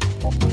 Bye.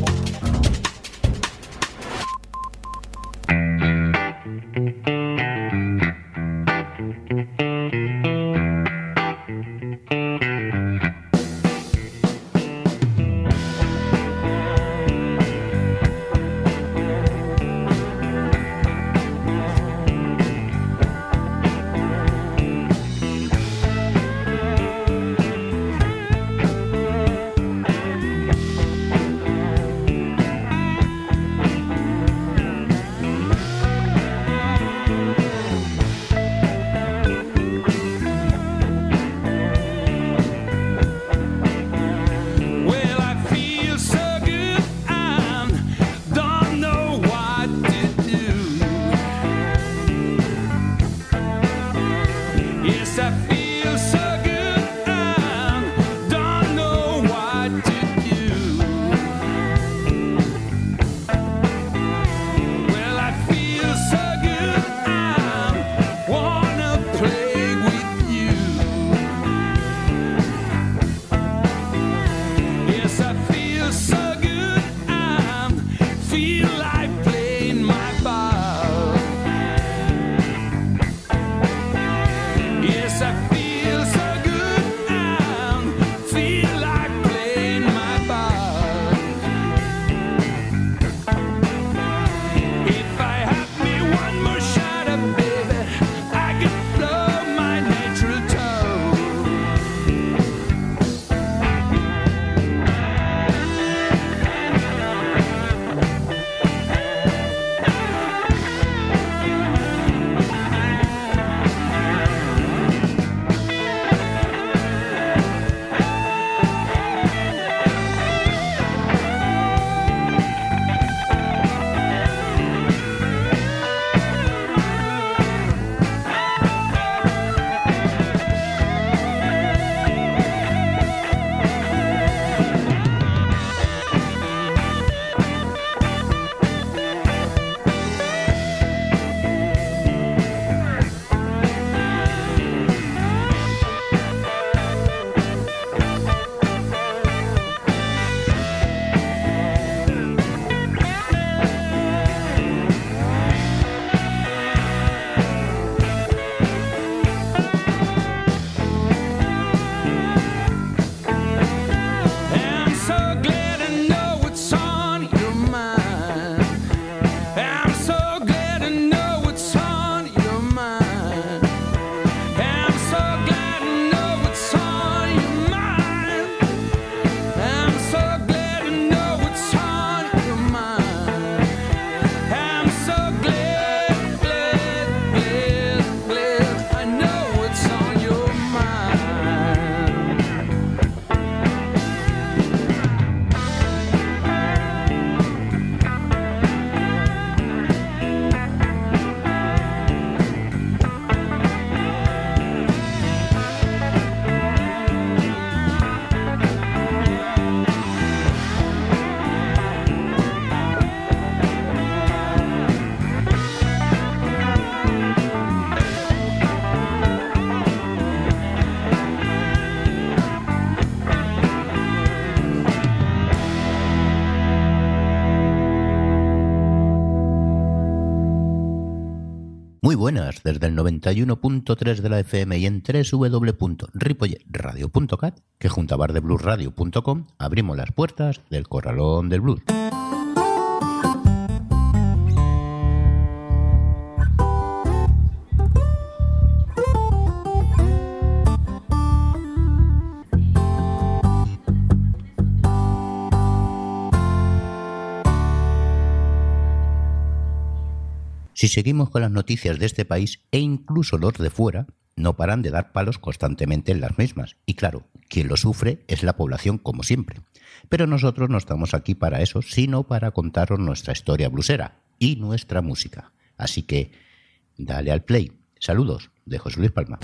Buenas desde el 91.3 de la FM y en www.ripoyeradio.cat, que junto a bardebluesradio.com abrimos las puertas del corralón del blues. Si seguimos con las noticias de este país e incluso los de fuera, no paran de dar palos constantemente en las mismas. Y claro, quien lo sufre es la población como siempre. Pero nosotros no estamos aquí para eso, sino para contaros nuestra historia blusera y nuestra música. Así que, dale al play. Saludos de José Luis Palma.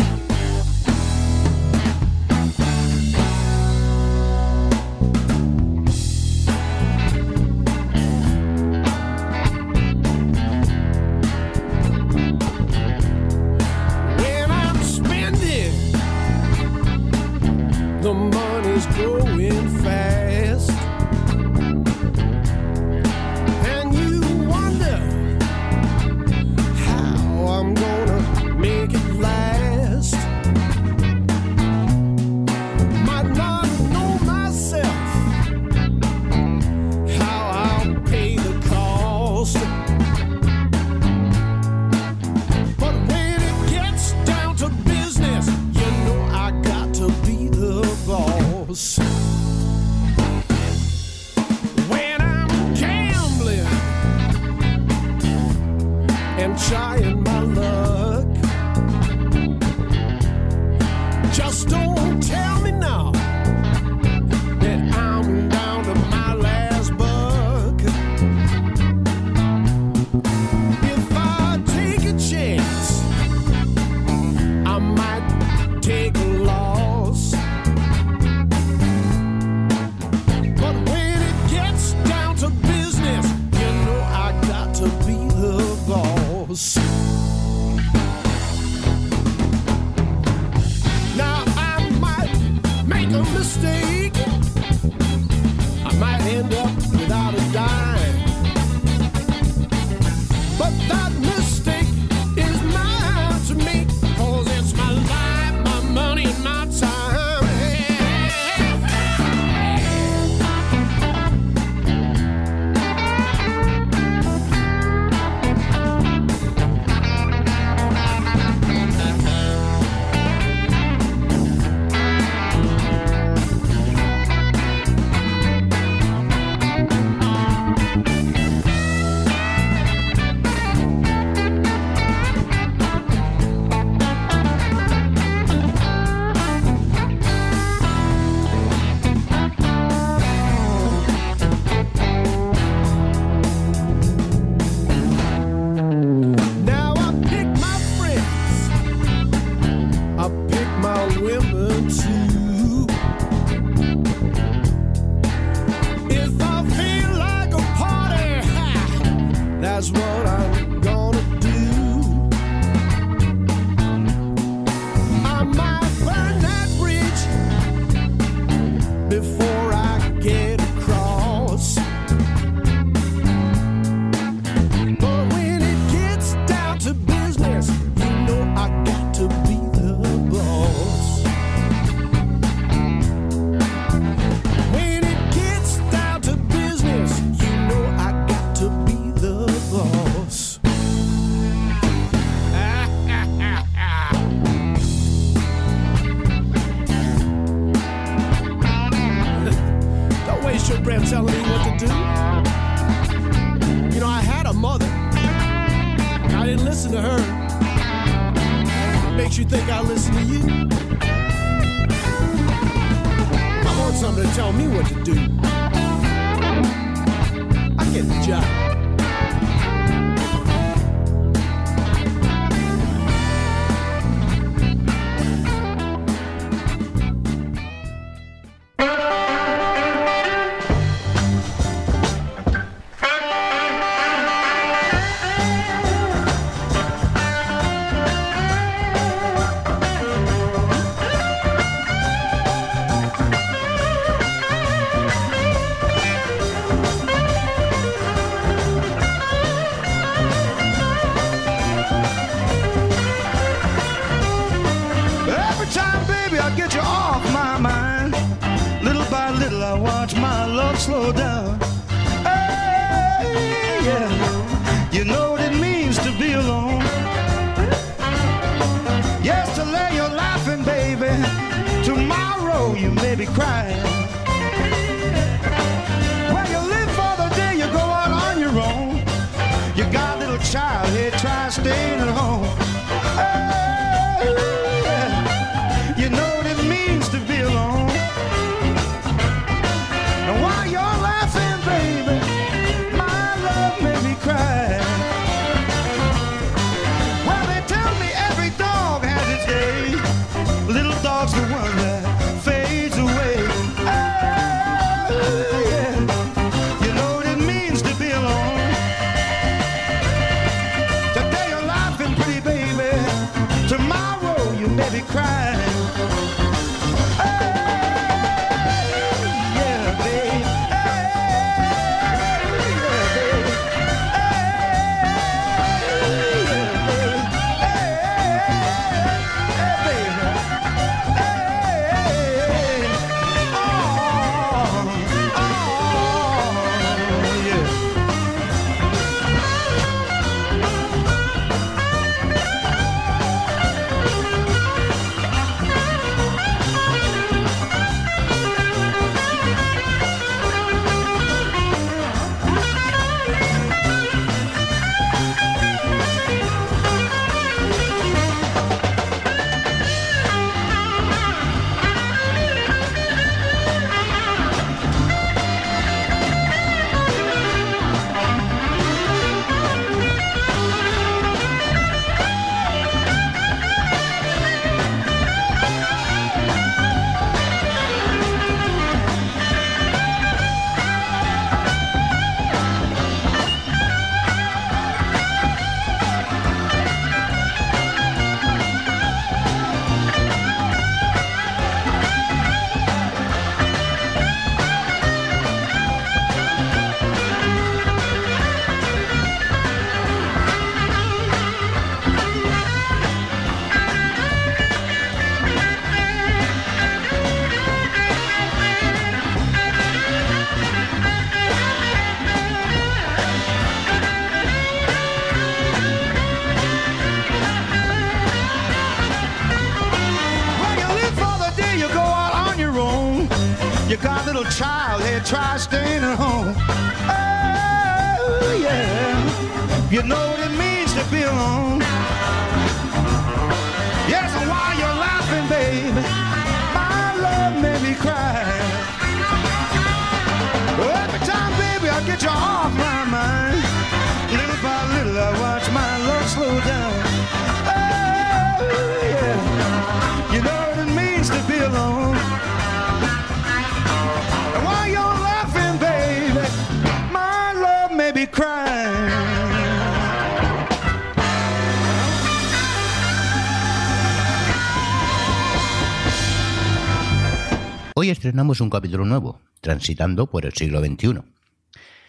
Hoy estrenamos un capítulo nuevo, transitando por el siglo XXI.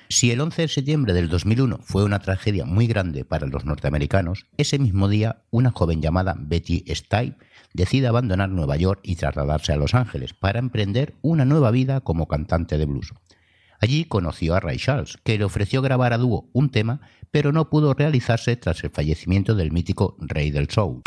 Si el 11 de septiembre del 2001 fue una tragedia muy grande para los norteamericanos, ese mismo día una joven llamada Betty Stipe decide abandonar Nueva York y trasladarse a Los Ángeles para emprender una nueva vida como cantante de blues. Allí conoció a Ray Charles, que le ofreció grabar a dúo un tema, pero no pudo realizarse tras el fallecimiento del mítico Rey del Soul.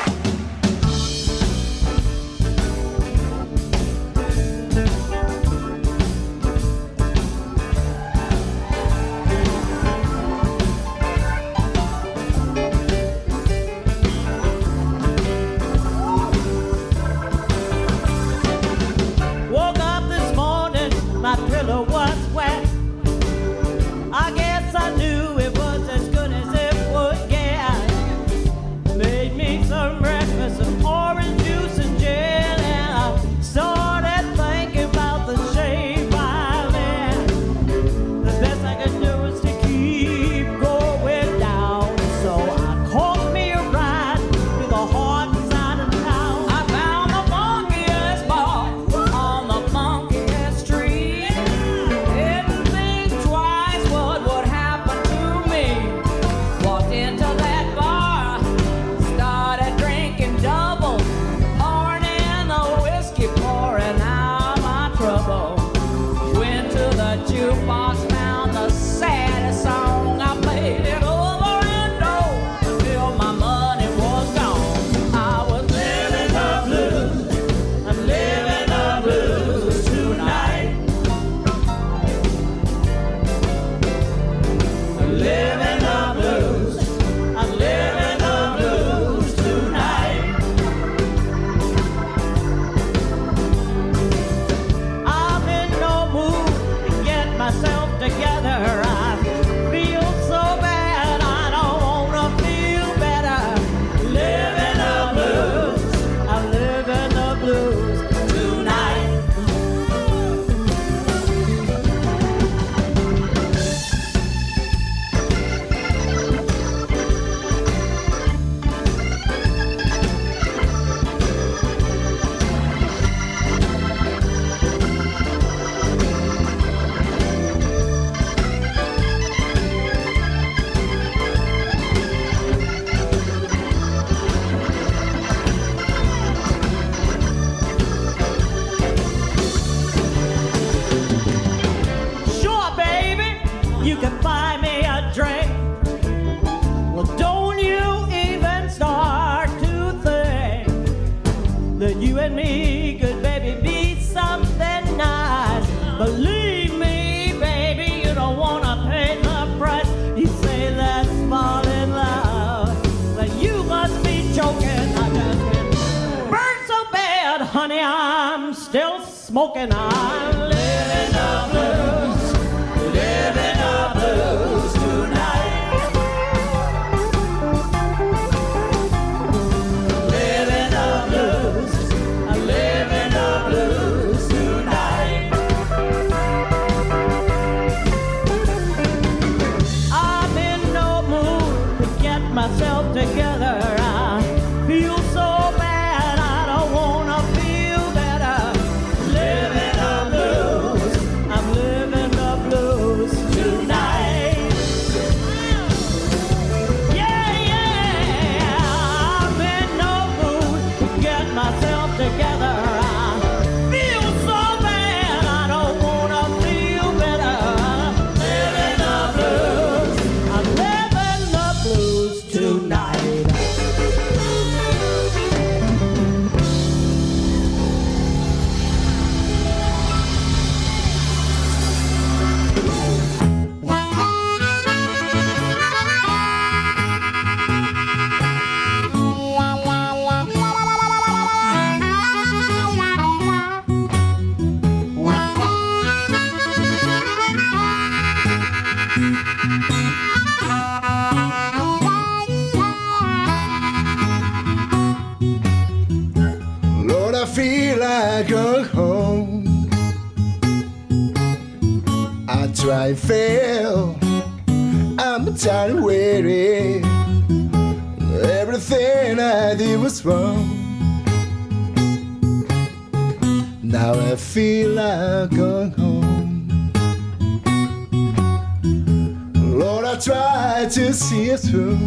Try to see it through.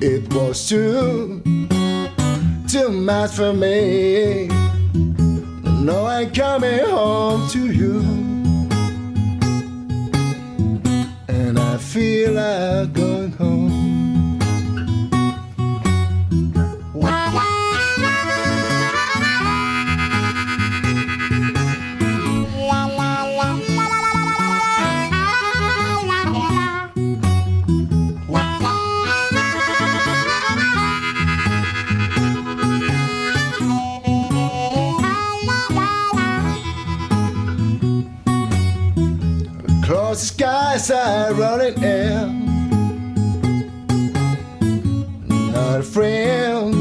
It was too, too much for me. No, I'm coming home to you. And I feel like going are running air. Not a friend,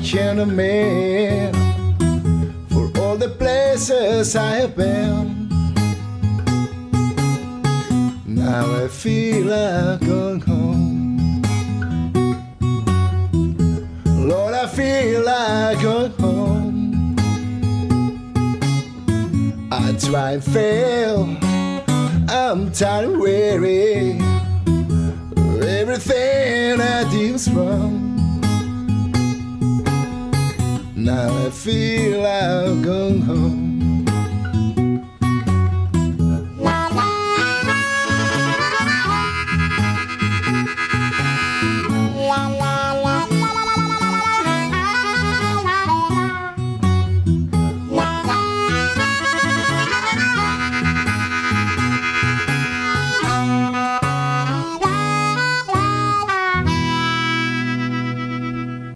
here to me. For all the places I have been. Now I feel like going home. Lord, I feel like going home. I try and fail. I'm tired and weary. Everything I do is wrong. Now I feel I've gone home.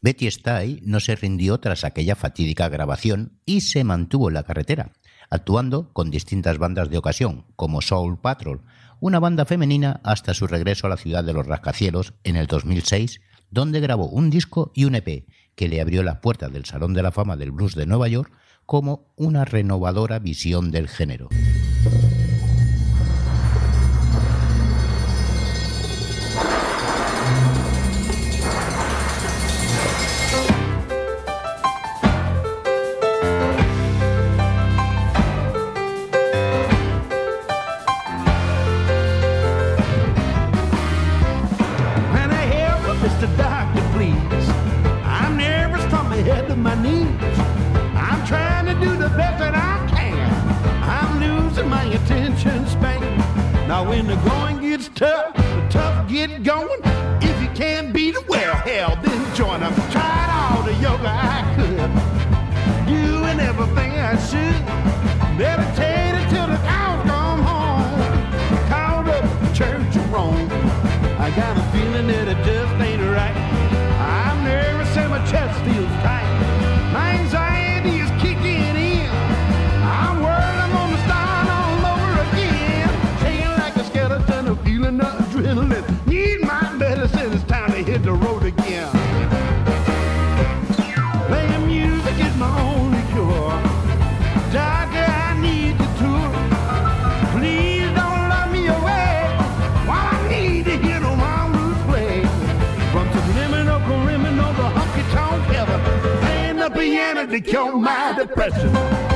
Betty Stay no se rindió tras aquella fatídica grabación y se mantuvo en la carretera, actuando con distintas bandas de ocasión, como Soul Patrol, una banda femenina hasta su regreso a la ciudad de los rascacielos en el 2006, donde grabó un disco y un EP que le abrió las puertas del Salón de la Fama del Blues de Nueva York como una renovadora visión del género. Tough, the tough get going. If you can't beat it, well, hell, then join 'em. Tried all the yoga I could. Doing everything I should. Meditated till the cows come home. Called up the church of Rome. I got a feeling that it just to cure my depression.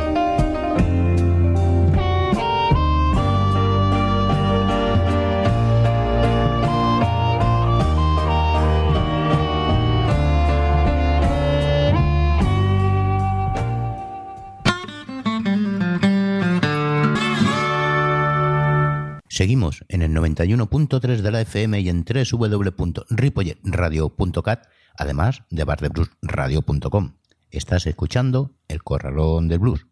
Seguimos en el 91.3 de la FM y en www.ripolletradio.cat, además de bardebluesradio.com. Estás escuchando El Corralón del Blues.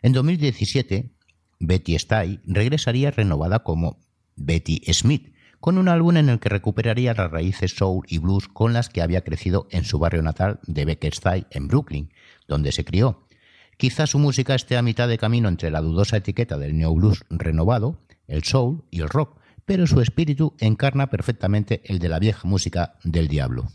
En 2017, Betty Stay regresaría renovada como Betty Smith, con un álbum en el que recuperaría las raíces soul y blues con las que había crecido en su barrio natal de Becker-Style en Brooklyn, donde se crió. Quizás su música esté a mitad de camino entre la dudosa etiqueta del neo blues renovado, el soul y el rock, pero su espíritu encarna perfectamente el de la vieja música del diablo.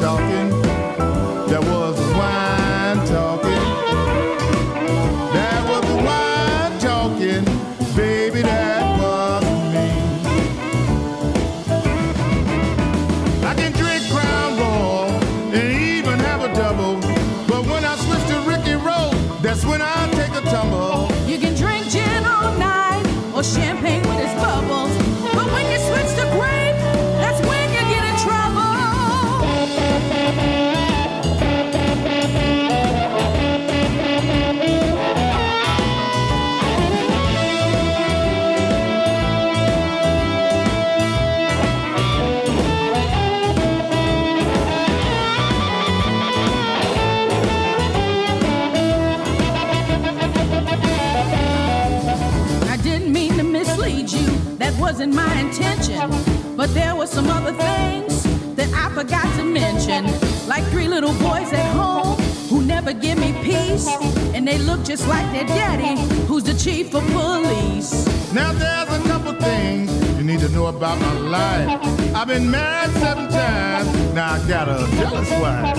talking wasn't my intention. But there were some other things that I forgot to mention. Like three little boys at home who never give me peace. And they look just like their daddy, who's the chief of police. Now there's a couple things you need to know about my life. I've been married seven times, now I got a jealous wife.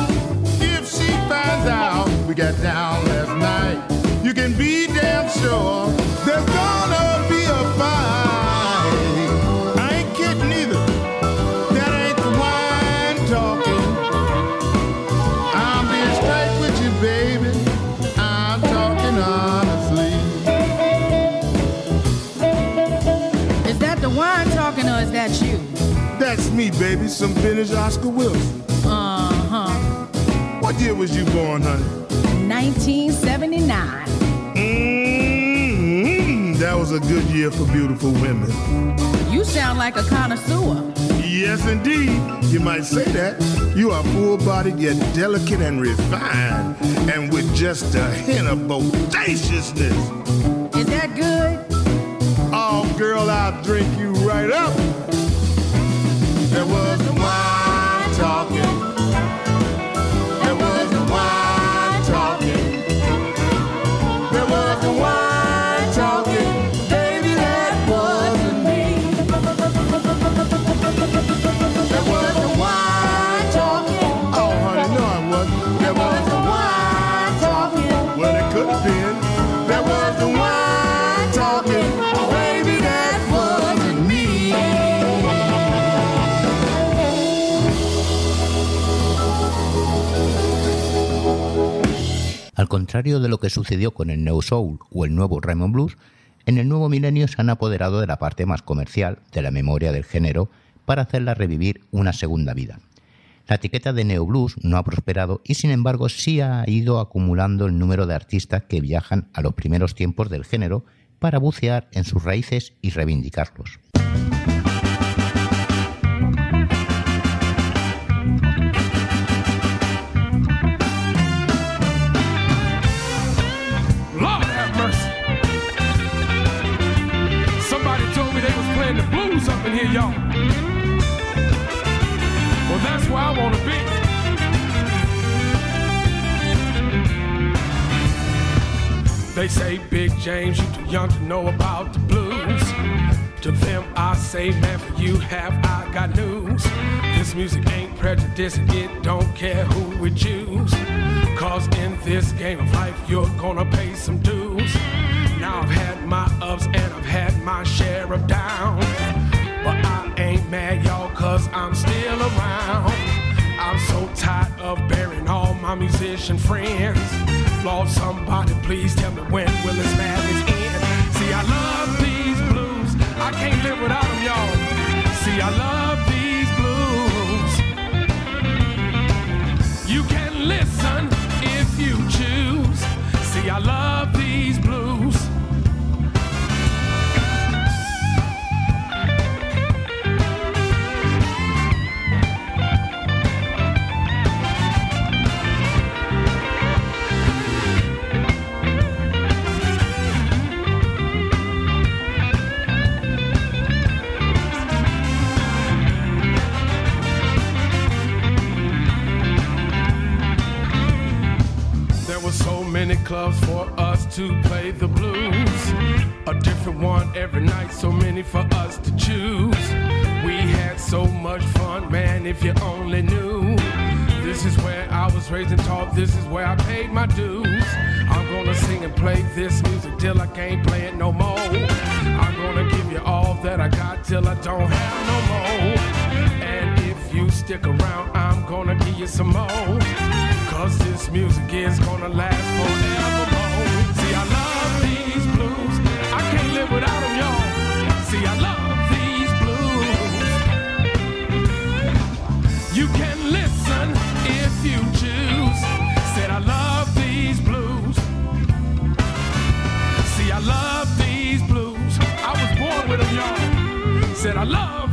If she finds out we got down last night, you can be damn sure there's gonna me, baby, some vintage Oscar Wilson. Uh huh. What year was you born, honey? 1979. Mmm. That was a good year for beautiful women. You sound like a connoisseur. Yes, indeed. You might say that. You are full bodied yet delicate and refined, and with just a hint of bodaciousness. Is that good? Oh, girl, I'll drink you right up. Contrario de lo que sucedió con el Neo Soul o el nuevo Raymond Blues, en el nuevo milenio se han apoderado de la parte más comercial de la memoria del género para hacerla revivir una segunda vida. La etiqueta de Neo Blues no ha prosperado y sin embargo sí ha ido acumulando el número de artistas que viajan a los primeros tiempos del género para bucear en sus raíces y reivindicarlos. They say, Big James, you too young to know about the blues. To them, I say, man, for you have I got news. This music ain't prejudice, it don't care who we choose. Cause in this game of life, you're gonna pay some dues. Now I've had my ups and I've had my share of downs. But I ain't mad, y'all, cause I'm still around. I'm so tired of burying all my musician friends. Lord, somebody please tell me when will this madness end? See, I love these blues. I can't live without them, y'all. See, I love these blues. You can listen if you choose. See, I love many clubs for us to play the blues. A different one every night, so many for us to choose. We had so much fun, man, if you only knew. This is where I was raised and taught, this is where I paid my dues. I'm gonna sing and play this music till I can't play it no more. I'm gonna give you all that I got till I don't have no more. And if you stick around, I'm gonna give you some more. Cause this music is gonna last forevermore. See, I love these blues. I can't live without them, y'all. See, I love these blues. You can listen if you choose. Said, I love these blues. See, I love these blues. I was born with them, y'all. Said, I love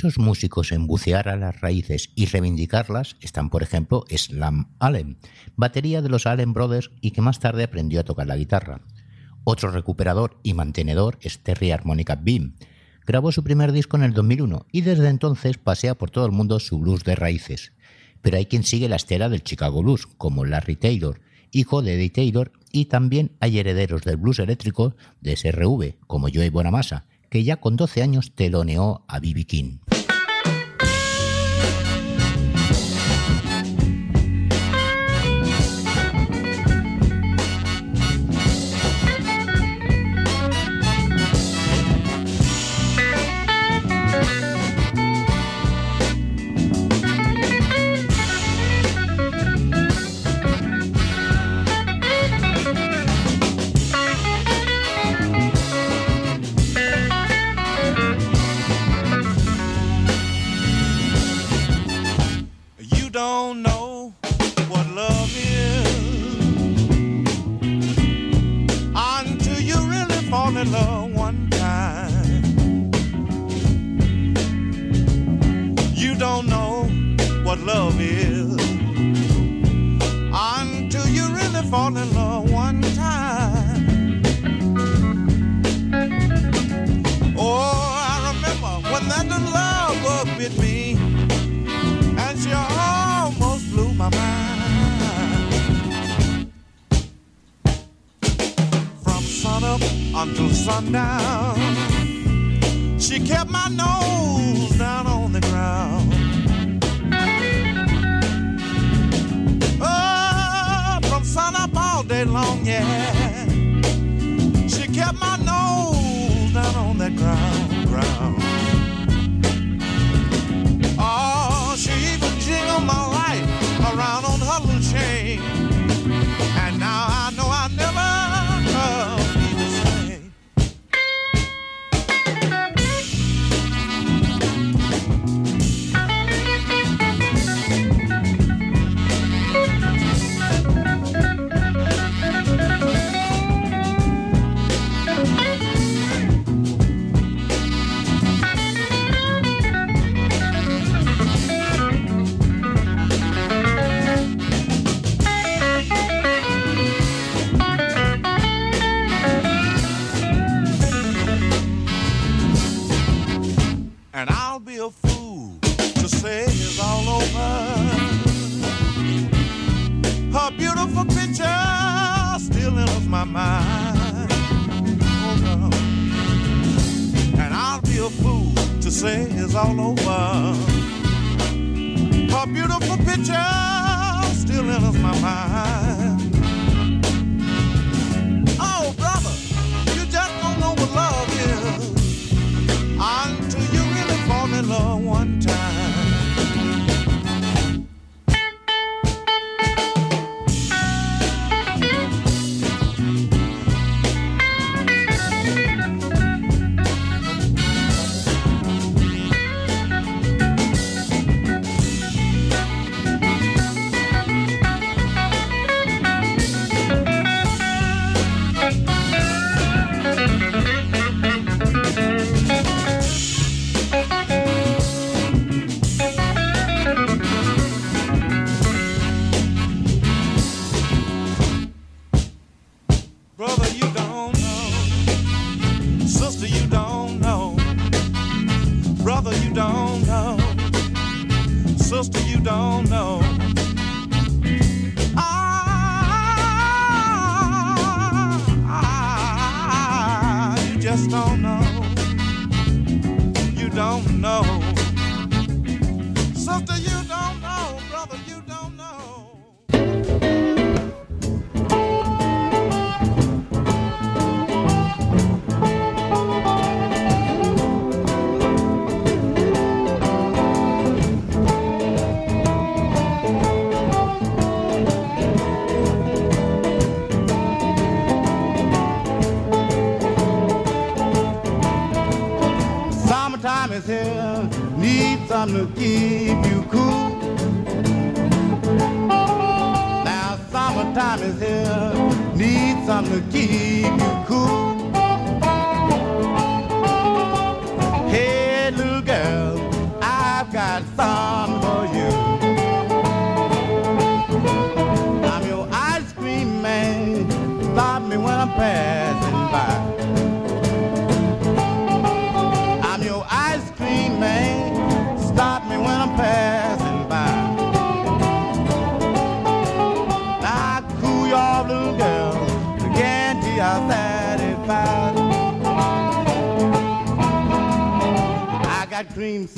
esos músicos en bucear a las raíces y reivindicarlas están, por ejemplo, Slam Allen, batería de los Allen Brothers y que más tarde aprendió a tocar la guitarra. Otro recuperador y mantenedor es Terry Harmonica Beam. Grabó su primer disco en el 2001 y desde entonces pasea por todo el mundo su blues de raíces. Pero hay quien sigue la estela del Chicago Blues, como Larry Taylor, hijo de Eddie Taylor, y también hay herederos del blues eléctrico de SRV, como Joey Bonamassa, que ya con 12 años teloneó a B.B. King.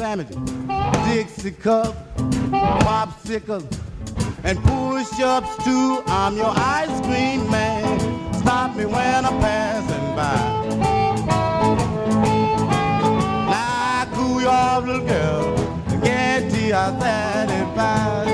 Sandwiches, Dixie cup, popsicles, and push-ups too. I'm your ice cream man. Stop me when I'm passing by. Now cool you off, little girl. Guarantee I'm satisfied.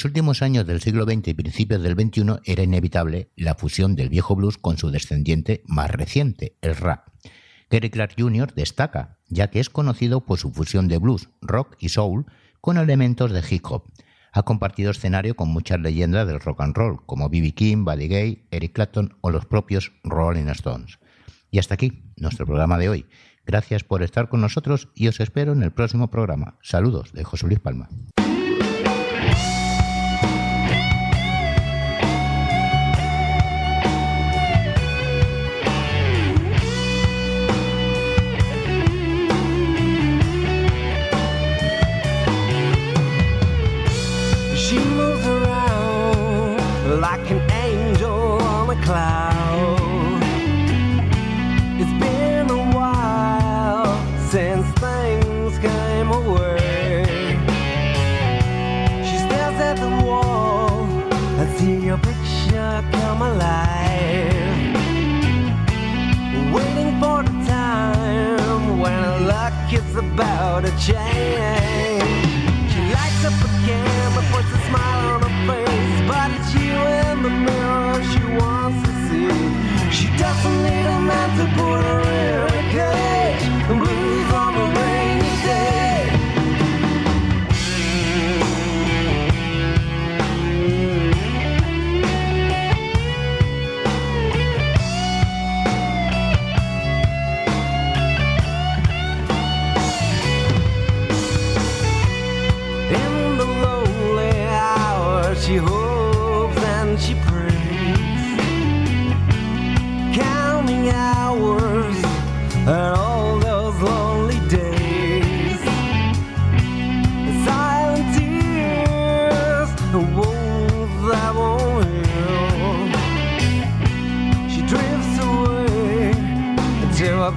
Los últimos años del siglo XX y principios del XXI era inevitable la fusión del viejo blues con su descendiente más reciente, el rap. Gary Clark Jr. destaca, ya que es conocido por su fusión de blues, rock y soul con elementos de hip hop. Ha compartido escenario con muchas leyendas del rock and roll, como B.B. King, Buddy Gay, Eric Clapton o los propios Rolling Stones. Y hasta aquí nuestro programa de hoy. Gracias por estar con nosotros y os espero en el próximo programa. Saludos de José Luis Palma. About a change. She lights up a camera, puts a smile on her face, but it's you in the mirror she wants to see. She doesn't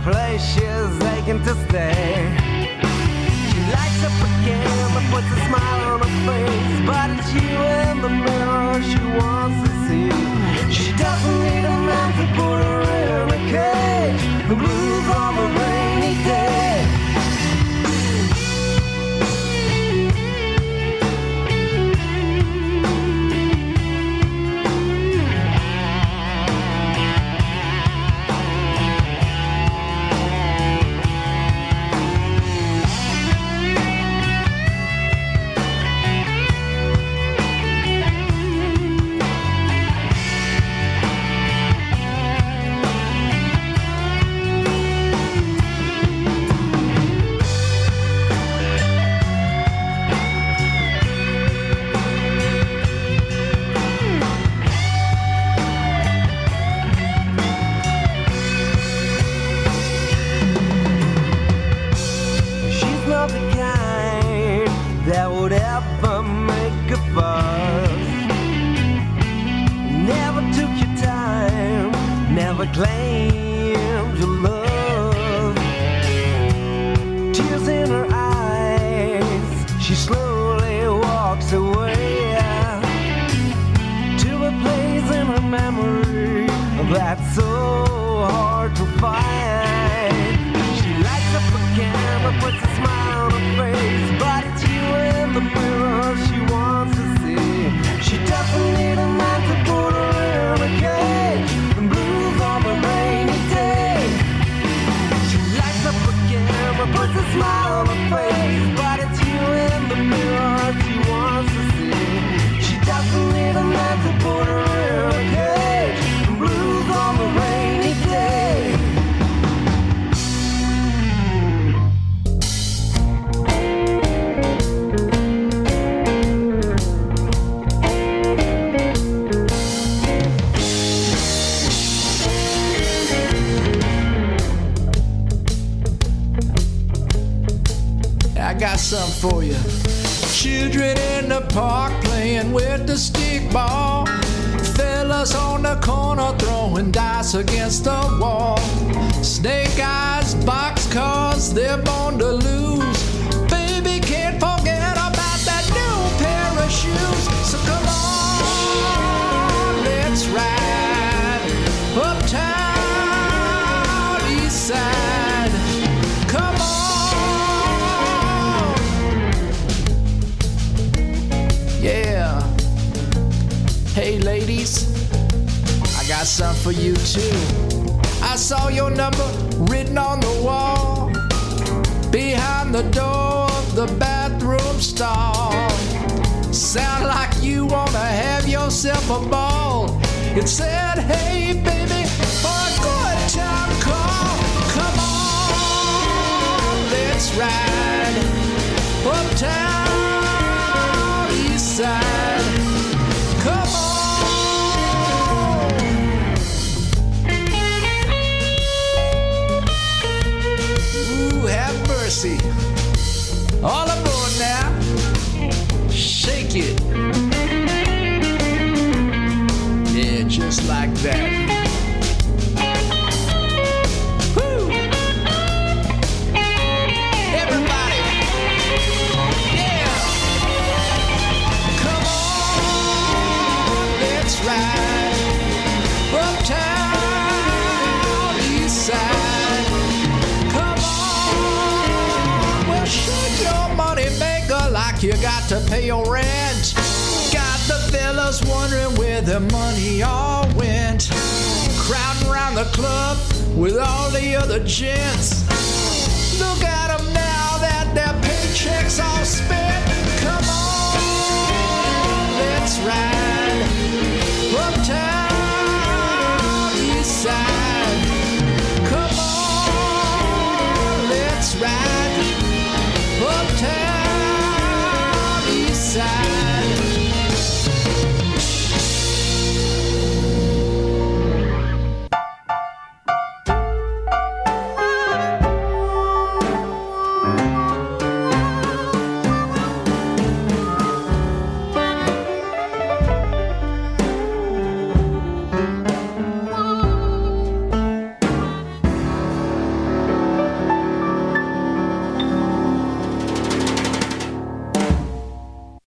place she's aching to stay. She lights up a candle, puts a smile on her face, but it's you in the mirror she wants to see. She doesn't need a man to put her in a cage. For you. Children in the park playing with the stick ball. Fellas on the corner throwing dice against the wall. Snake eyes, box cars, they're born to lose. Baby, can't forget about that new pair of shoes. So come on, let's ride got something for you too. I saw your number written on the wall behind the door of the bathroom stall. Sound like you wanna have yourself a ball. It said, hey, baby, for a good time call. Come on, let's ride uptown, to pay your rent. Got the fellas wondering where their money all went. Crowding around the club with all the other gents. Look at them now that their paychecks all spent. Come on,